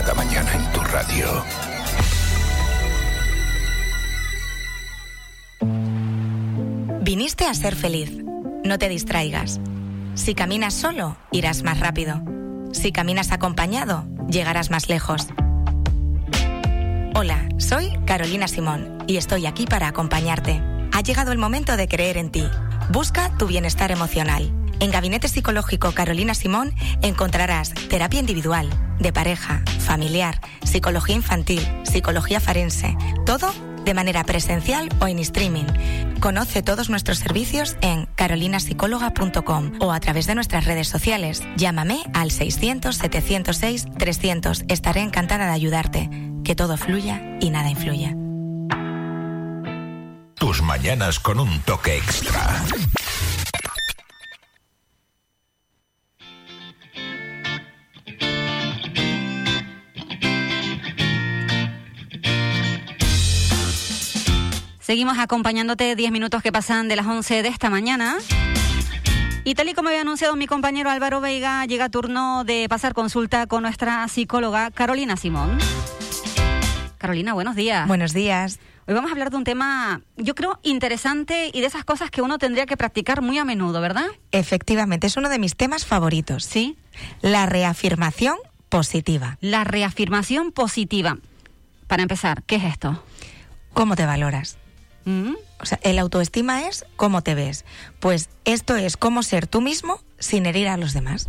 Cada mañana en tu radio. Viniste a ser feliz. No te distraigas. Si caminas solo, irás más rápido. Si caminas acompañado, llegarás más lejos. Hola, soy Carolina Simón y estoy aquí para acompañarte. Ha llegado el momento de creer en ti. Busca tu bienestar emocional. En Gabinete Psicológico Carolina Simón encontrarás terapia individual, de pareja, familiar, psicología infantil, psicología forense, todo de manera presencial o en streaming. Conoce todos nuestros servicios en carolinapsicóloga.com o a través de nuestras redes sociales. Llámame al 600-706-300. Estaré encantada de ayudarte. Que todo fluya y nada influya. Tus mañanas con un toque extra. Seguimos acompañándote 10 minutos que pasan de las 11 de esta mañana. Y tal y como había anunciado mi compañero Álvaro Veiga, llega turno de pasar consulta con nuestra psicóloga Carolina Simón. Carolina, buenos días. Buenos días. Hoy vamos a hablar de un tema, yo creo, interesante y de esas cosas que uno tendría que practicar muy a menudo, ¿verdad? Efectivamente, es uno de mis temas favoritos. Sí. La reafirmación positiva. La reafirmación positiva. Para empezar, ¿qué es esto? ¿Cómo te valoras? ¿Mm? O sea, el autoestima es cómo te ves. Pues esto es cómo ser tú mismo sin herir a los demás.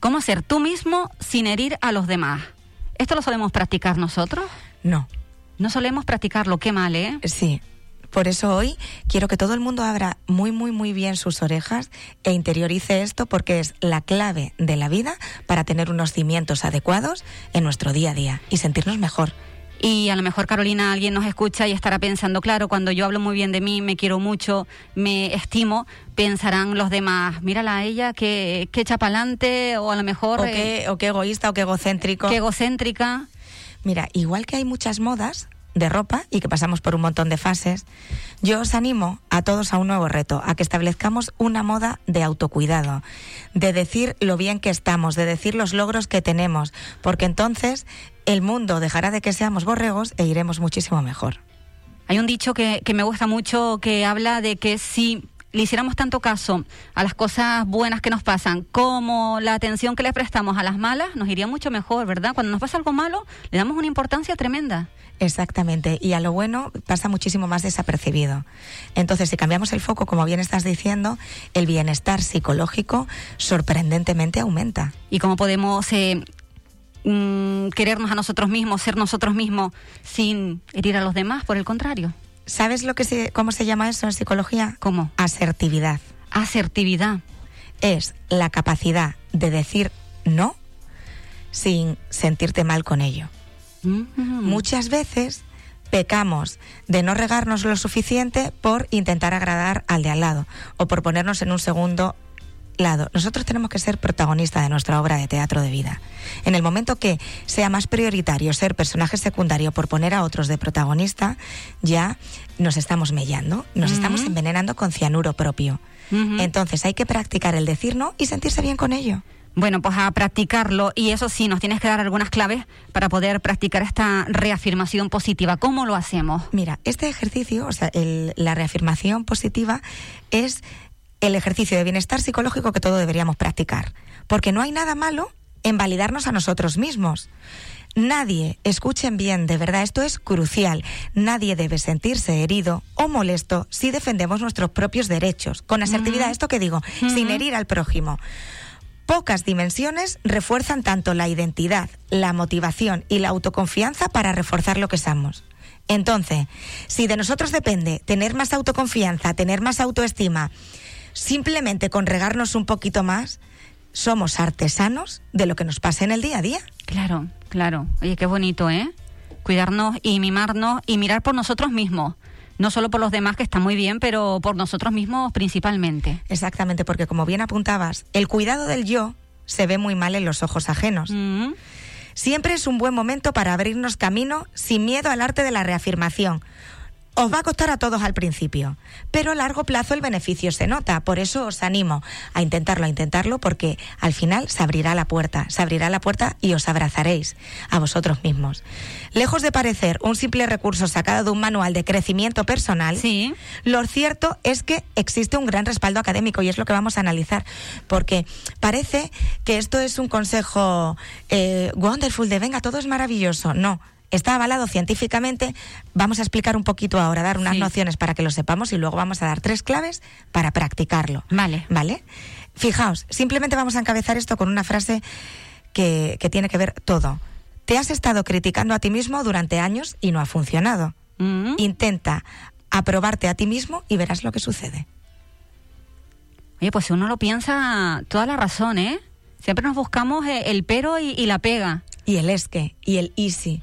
¿Cómo ser tú mismo sin herir a los demás? ¿Esto lo solemos practicar nosotros? No. No solemos practicarlo, qué mal, ¿eh? Sí. Por eso hoy quiero que todo el mundo abra muy, muy, muy bien sus orejas e interiorice esto porque es la clave de la vida para tener unos cimientos adecuados en nuestro día a día y sentirnos mejor. Y a lo mejor, Carolina, alguien nos escucha y estará pensando, claro, cuando yo hablo muy bien de mí, me quiero mucho, me estimo, pensarán los demás, mírala a ella, que, que echa pa'lante, o a lo mejor... O eh, qué, o qué egoísta o qué egocéntrico. qué egocéntrica. Mira, igual que hay muchas modas de ropa y que pasamos por un montón de fases, yo os animo a todos a un nuevo reto, a que establezcamos una moda de autocuidado, de decir lo bien que estamos, de decir los logros que tenemos, porque entonces el mundo dejará de que seamos borregos e iremos muchísimo mejor. Hay un dicho que, que me gusta mucho que habla de que si le hiciéramos tanto caso a las cosas buenas que nos pasan como la atención que le prestamos a las malas, nos iría mucho mejor, ¿verdad? Cuando nos pasa algo malo, le damos una importancia tremenda. Exactamente, y a lo bueno pasa muchísimo más desapercibido. Entonces, si cambiamos el foco, como bien estás diciendo, el bienestar psicológico sorprendentemente aumenta. ¿Y cómo podemos eh, mm, querernos a nosotros mismos, ser nosotros mismos sin herir a los demás? Por el contrario. ¿Sabes lo que se, cómo se llama eso en psicología? ¿Cómo? Asertividad. Asertividad. Es la capacidad de decir no sin sentirte mal con ello. Mm. Muchas veces pecamos de no regarnos lo suficiente por intentar agradar al de al lado o por ponernos en un segundo lado. Nosotros tenemos que ser protagonistas de nuestra obra de teatro de vida. En el momento que sea más prioritario ser personaje secundario por poner a otros de protagonista, ya nos estamos mellando, nos estamos envenenando con cianuro propio. Entonces hay que practicar el decir no y sentirse bien con ello. Bueno, pues a practicarlo y eso sí, nos tienes que dar algunas claves para poder practicar esta reafirmación positiva. ¿Cómo lo hacemos? Mira, este ejercicio, o sea, el- la reafirmación positiva es el ejercicio de bienestar psicológico que todos deberíamos practicar. Porque no hay nada malo en validarnos a nosotros mismos. Nadie, escuchen bien, de verdad, esto es crucial. Nadie debe sentirse herido o molesto si defendemos nuestros propios derechos. Con asertividad, esto que digo, sin herir al prójimo. Pocas dimensiones refuerzan tanto la identidad, la motivación y la autoconfianza para reforzar lo que somos. Entonces, si de nosotros depende tener más autoconfianza, tener más autoestima, simplemente con regarnos un poquito más, somos artesanos de lo que nos pasa en el día a día. Claro, claro. Oye, qué bonito, ¿eh? Cuidarnos y mimarnos y mirar por nosotros mismos. No solo por los demás, que está muy bien, pero por nosotros mismos principalmente. Exactamente, porque como bien apuntabas, el cuidado del yo se ve muy mal en los ojos ajenos. Mm. Siempre es un buen momento para abrirnos camino sin miedo al arte de la reafirmación. Os va a costar a todos al principio, pero a largo plazo el beneficio se nota. Por eso os animo a intentarlo, a intentarlo, porque al final se abrirá la puerta, se abrirá la puerta y os abrazaréis a vosotros mismos. Lejos de parecer un simple recurso sacado de un manual de crecimiento personal, Sí. lo cierto es que existe un gran respaldo académico y es lo que vamos a analizar, porque parece que esto es un consejo eh, wonderful de venga, todo es maravilloso. No. Está avalado científicamente. Vamos a explicar un poquito ahora, dar unas Sí. nociones para que lo sepamos y luego vamos a dar tres claves para practicarlo. Vale. ¿Vale? Fijaos, simplemente vamos a encabezar esto con una frase que, que tiene que ver todo. Te has estado criticando a ti mismo durante años y no ha funcionado. Mm. Intenta aprobarte a ti mismo y verás lo que sucede. Oye, pues si uno lo piensa, toda la razón, ¿eh? Siempre nos buscamos eh, el pero y, y la pega. Y el es que, y el easy.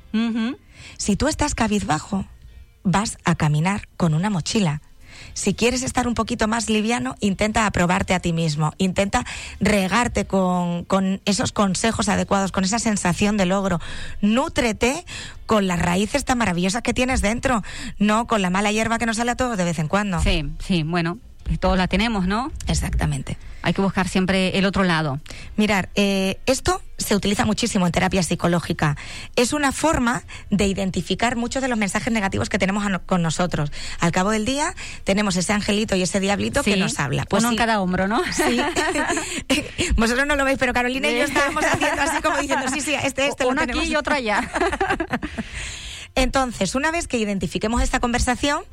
Si tú estás cabizbajo, vas a caminar con una mochila. Si quieres estar un poquito más liviano, intenta aprobarte a ti mismo, intenta regarte con, con esos consejos adecuados, con esa sensación de logro. Nútrete con las raíces tan maravillosas que tienes dentro, no con la mala hierba que nos sale a todos de vez en cuando. Sí, sí, bueno, todos la tenemos, ¿no? Exactamente. Hay que buscar siempre el otro lado. Mirar, eh, esto se utiliza muchísimo en terapia psicológica. Es una forma de identificar muchos de los mensajes negativos que tenemos no- con nosotros. Al cabo del día tenemos ese angelito y ese diablito que nos habla. Pues uno en cada hombro, ¿no? Sí. Vosotros no lo veis, pero Carolina y yo estábamos haciendo así como diciendo, sí, sí, este, este Uno aquí y otro allá. Entonces, una vez que identifiquemos esta conversación,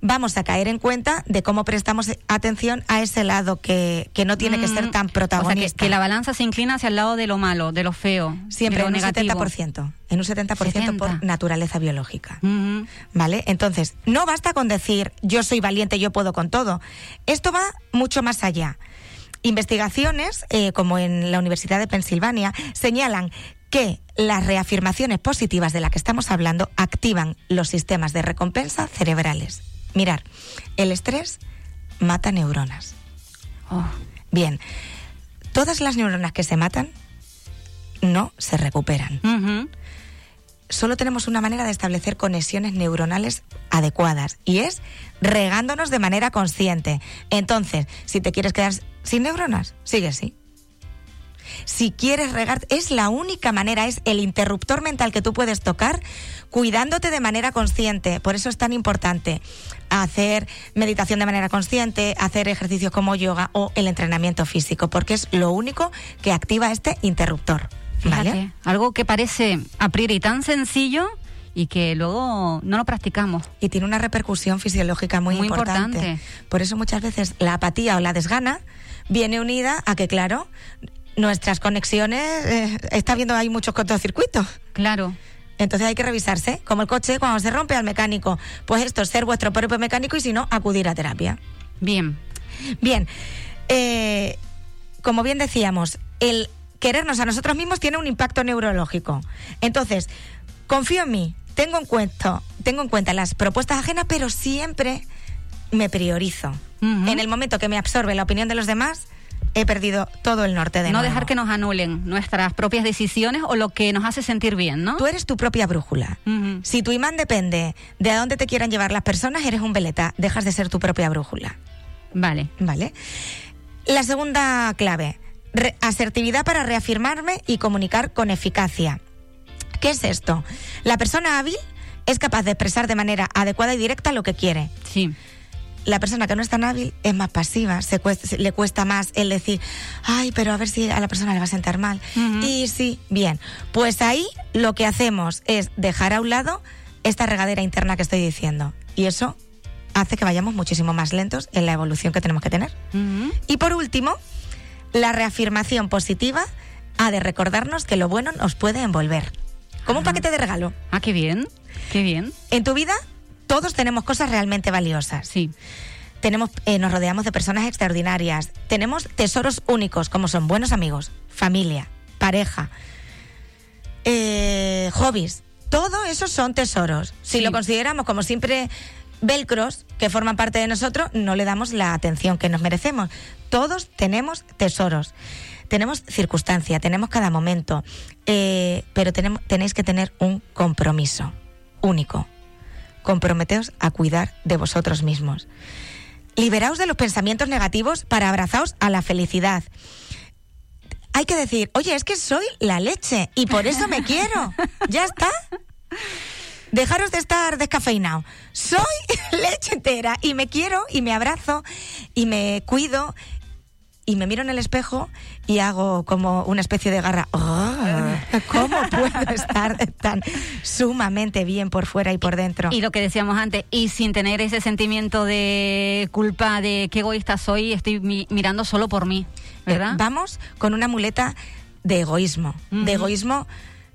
vamos a caer en cuenta de cómo prestamos atención a ese lado que, que no tiene que ser Mm, tan O sea, protagonista. que, que la balanza se inclina hacia el lado de lo malo, de lo feo, Siempre de en lo un negativo. 70%. En un 70%, 70. por naturaleza biológica. ¿Vale? Entonces, no basta con decir yo soy valiente, yo puedo con todo. Esto va mucho más allá. Investigaciones, eh, como en la Universidad de Pensilvania, señalan que las reafirmaciones positivas de las que estamos hablando activan los sistemas de recompensa cerebrales. Mirar, el estrés mata neuronas. Oh, Bien, todas las neuronas que se matan no se recuperan solo tenemos una manera de establecer conexiones neuronales adecuadas y es regándonos de manera consciente. Entonces, si te quieres quedar sin neuronas, sigue así. Si quieres regar, es la única manera, es el interruptor mental que tú puedes tocar cuidándote de manera consciente. Por eso es tan importante hacer meditación de manera consciente, hacer ejercicios como yoga o el entrenamiento físico, porque es lo único que activa este interruptor. Fíjate, ¿Vale? algo que parece a priori tan sencillo y que luego no lo practicamos. y tiene una repercusión fisiológica muy, Muy importante. importante. Por eso muchas veces la apatía o la desgana viene unida a que, claro, nuestras conexiones, eh, está viendo ahí muchos cortocircuitos. Claro. Entonces hay que revisarse, como el coche cuando se rompe al mecánico. Pues esto es ser vuestro propio mecánico y si no, acudir a terapia. Bien. Bien, eh, como bien decíamos, el querernos a nosotros mismos tiene un impacto neurológico. Entonces, confío en mí, tengo en cuenta, tengo en cuenta las propuestas ajenas, pero siempre me priorizo. En el momento que me absorbe la opinión de los demás, he perdido todo el norte de no nuevo. dejar que nos anulen nuestras propias decisiones o lo que nos hace sentir bien, ¿no? Tú eres tu propia brújula. Si tu imán depende de a dónde te quieran llevar las personas, eres un veleta. Dejas de ser tu propia brújula. Vale. ¿Vale? La segunda clave, re- asertividad para reafirmarme y comunicar con eficacia. ¿Qué es esto? La persona hábil es capaz de expresar de manera adecuada y directa lo que quiere. Sí. La persona que no es tan hábil es más pasiva, se cuesta- se- le cuesta más el decir, ay, pero a ver si a la persona le va a sentar mal. Y sí, bien, pues ahí lo que hacemos es dejar a un lado esta regadera interna que estoy diciendo. Y eso hace que vayamos muchísimo más lentos en la evolución que tenemos que tener. Y por último, la reafirmación positiva ha de recordarnos que lo bueno nos puede envolver. Como un paquete de regalo. Ah, qué bien. Qué bien. En tu vida todos tenemos cosas realmente valiosas. Sí. Tenemos, eh, nos rodeamos de personas extraordinarias. Tenemos tesoros únicos, como son buenos amigos, familia, pareja, eh, hobbies. Todo eso son tesoros. Si Sí. lo consideramos como siempre velcros que forman parte de nosotros, no le damos la atención que nos merecemos. Todos tenemos tesoros. Tenemos circunstancia, tenemos cada momento, eh, pero tenemos, tenéis que tener un compromiso único comprometeos a cuidar de vosotros mismos. Liberaos de los pensamientos negativos para abrazaos a la felicidad. Hay que decir, oye, es que soy la leche y por eso me quiero. ¿Ya está? Dejaros de estar descafeinado. Soy leche entera y me quiero y me abrazo y me cuido y me miro en el espejo y hago como una especie de garra. ¡Oh! ¿Cómo puedo estar tan sumamente bien por fuera y por dentro? Y lo que decíamos antes, y sin tener ese sentimiento de culpa de qué egoísta soy, estoy mi- mirando solo por mí, ¿verdad? Eh, Vamos con una muleta de egoísmo, de egoísmo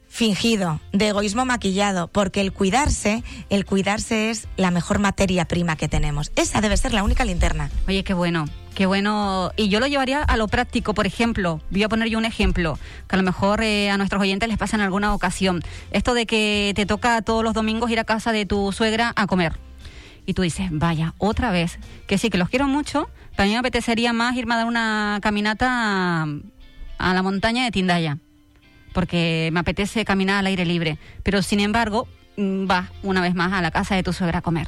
fingido, de egoísmo maquillado, porque el cuidarse, el cuidarse es la mejor materia prima que tenemos. Esa debe ser la única linterna. Oye, qué bueno, qué bueno. Y yo lo llevaría a lo práctico, por ejemplo. Voy a poner yo un ejemplo, que a lo mejor eh, a nuestros oyentes les pasa en alguna ocasión. Esto de que te toca todos los domingos ir a casa de tu suegra a comer. Y tú dices, vaya, otra vez. Que sí, que los quiero mucho, pero a mí me apetecería más irme a dar una caminata a, la montaña de Tindaya. Porque me apetece caminar al aire libre. Pero sin embargo, mm, vas una vez más a la casa de tu suegra a comer.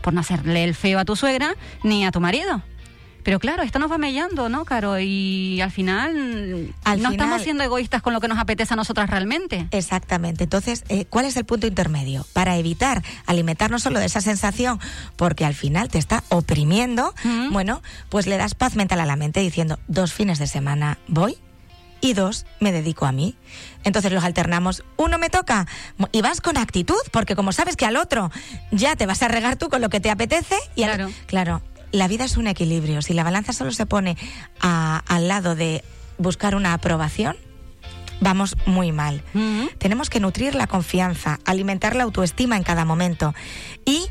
Por no hacerle el feo a tu suegra ni a tu marido. Pero claro, esto nos va mellando, ¿no, Caro? Y al final Al no final- estamos siendo egoístas con lo que nos apetece a nosotras realmente. Exactamente. Entonces, eh, ¿cuál es el punto intermedio? Para evitar alimentarnos solo de esa sensación, porque al final te está oprimiendo, bueno, pues le das paz mental a la mente diciendo, dos fines de semana voy y dos me dedico a mí. Entonces los alternamos, uno me toca y vas con actitud, porque como sabes que al otro ya te vas a regar tú con lo que te apetece y al- Claro. La vida es un equilibrio. Si la balanza solo se pone a- al lado de buscar una aprobación, vamos muy mal. Ujú. Tenemos que nutrir la confianza, alimentar la autoestima en cada momento y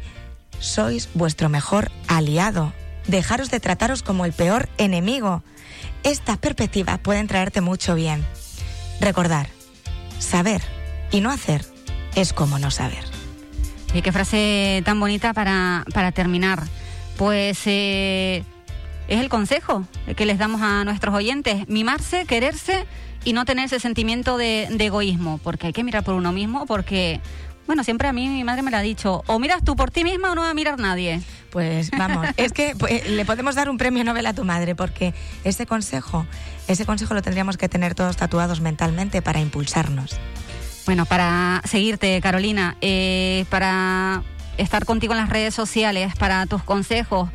sois vuestro mejor aliado. Dejaros de trataros como el peor enemigo. Esta perspectiva pueden traerte mucho bien. Recordar, saber y no hacer es como no saber. Y qué frase tan bonita para, para terminar. Pues eh, es el consejo que les damos a nuestros oyentes. Mimarse, quererse y no tener ese sentimiento de, de egoísmo. Porque hay que mirar por uno mismo porque, bueno, siempre a mí mi madre me lo ha dicho. O miras tú por ti misma o no va a mirar nadie. Pues vamos, es que pues, le podemos dar un premio Nobel a tu madre porque ese consejo, ese consejo lo tendríamos que tener todos tatuados mentalmente para impulsarnos. Bueno, para seguirte, Carolina, eh, para estar contigo en las redes sociales, para tus consejos,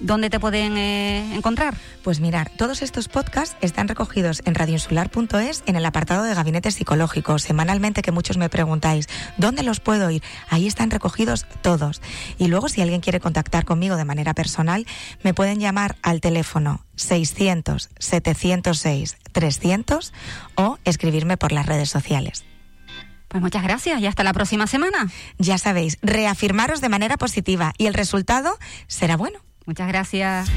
¿dónde te pueden eh, encontrar? Pues mirar, todos estos podcasts están recogidos en radioinsular.es en el apartado de gabinetes psicológicos. Semanalmente que muchos me preguntáis, ¿dónde los puedo ir? Ahí están recogidos todos. Y luego si alguien quiere contactar conmigo de manera personal, me pueden llamar al teléfono 600 706 300 o escribirme por las redes sociales. Pues muchas gracias y hasta la próxima semana. Ya sabéis, reafirmaros de manera positiva y el resultado será bueno. Muchas gracias.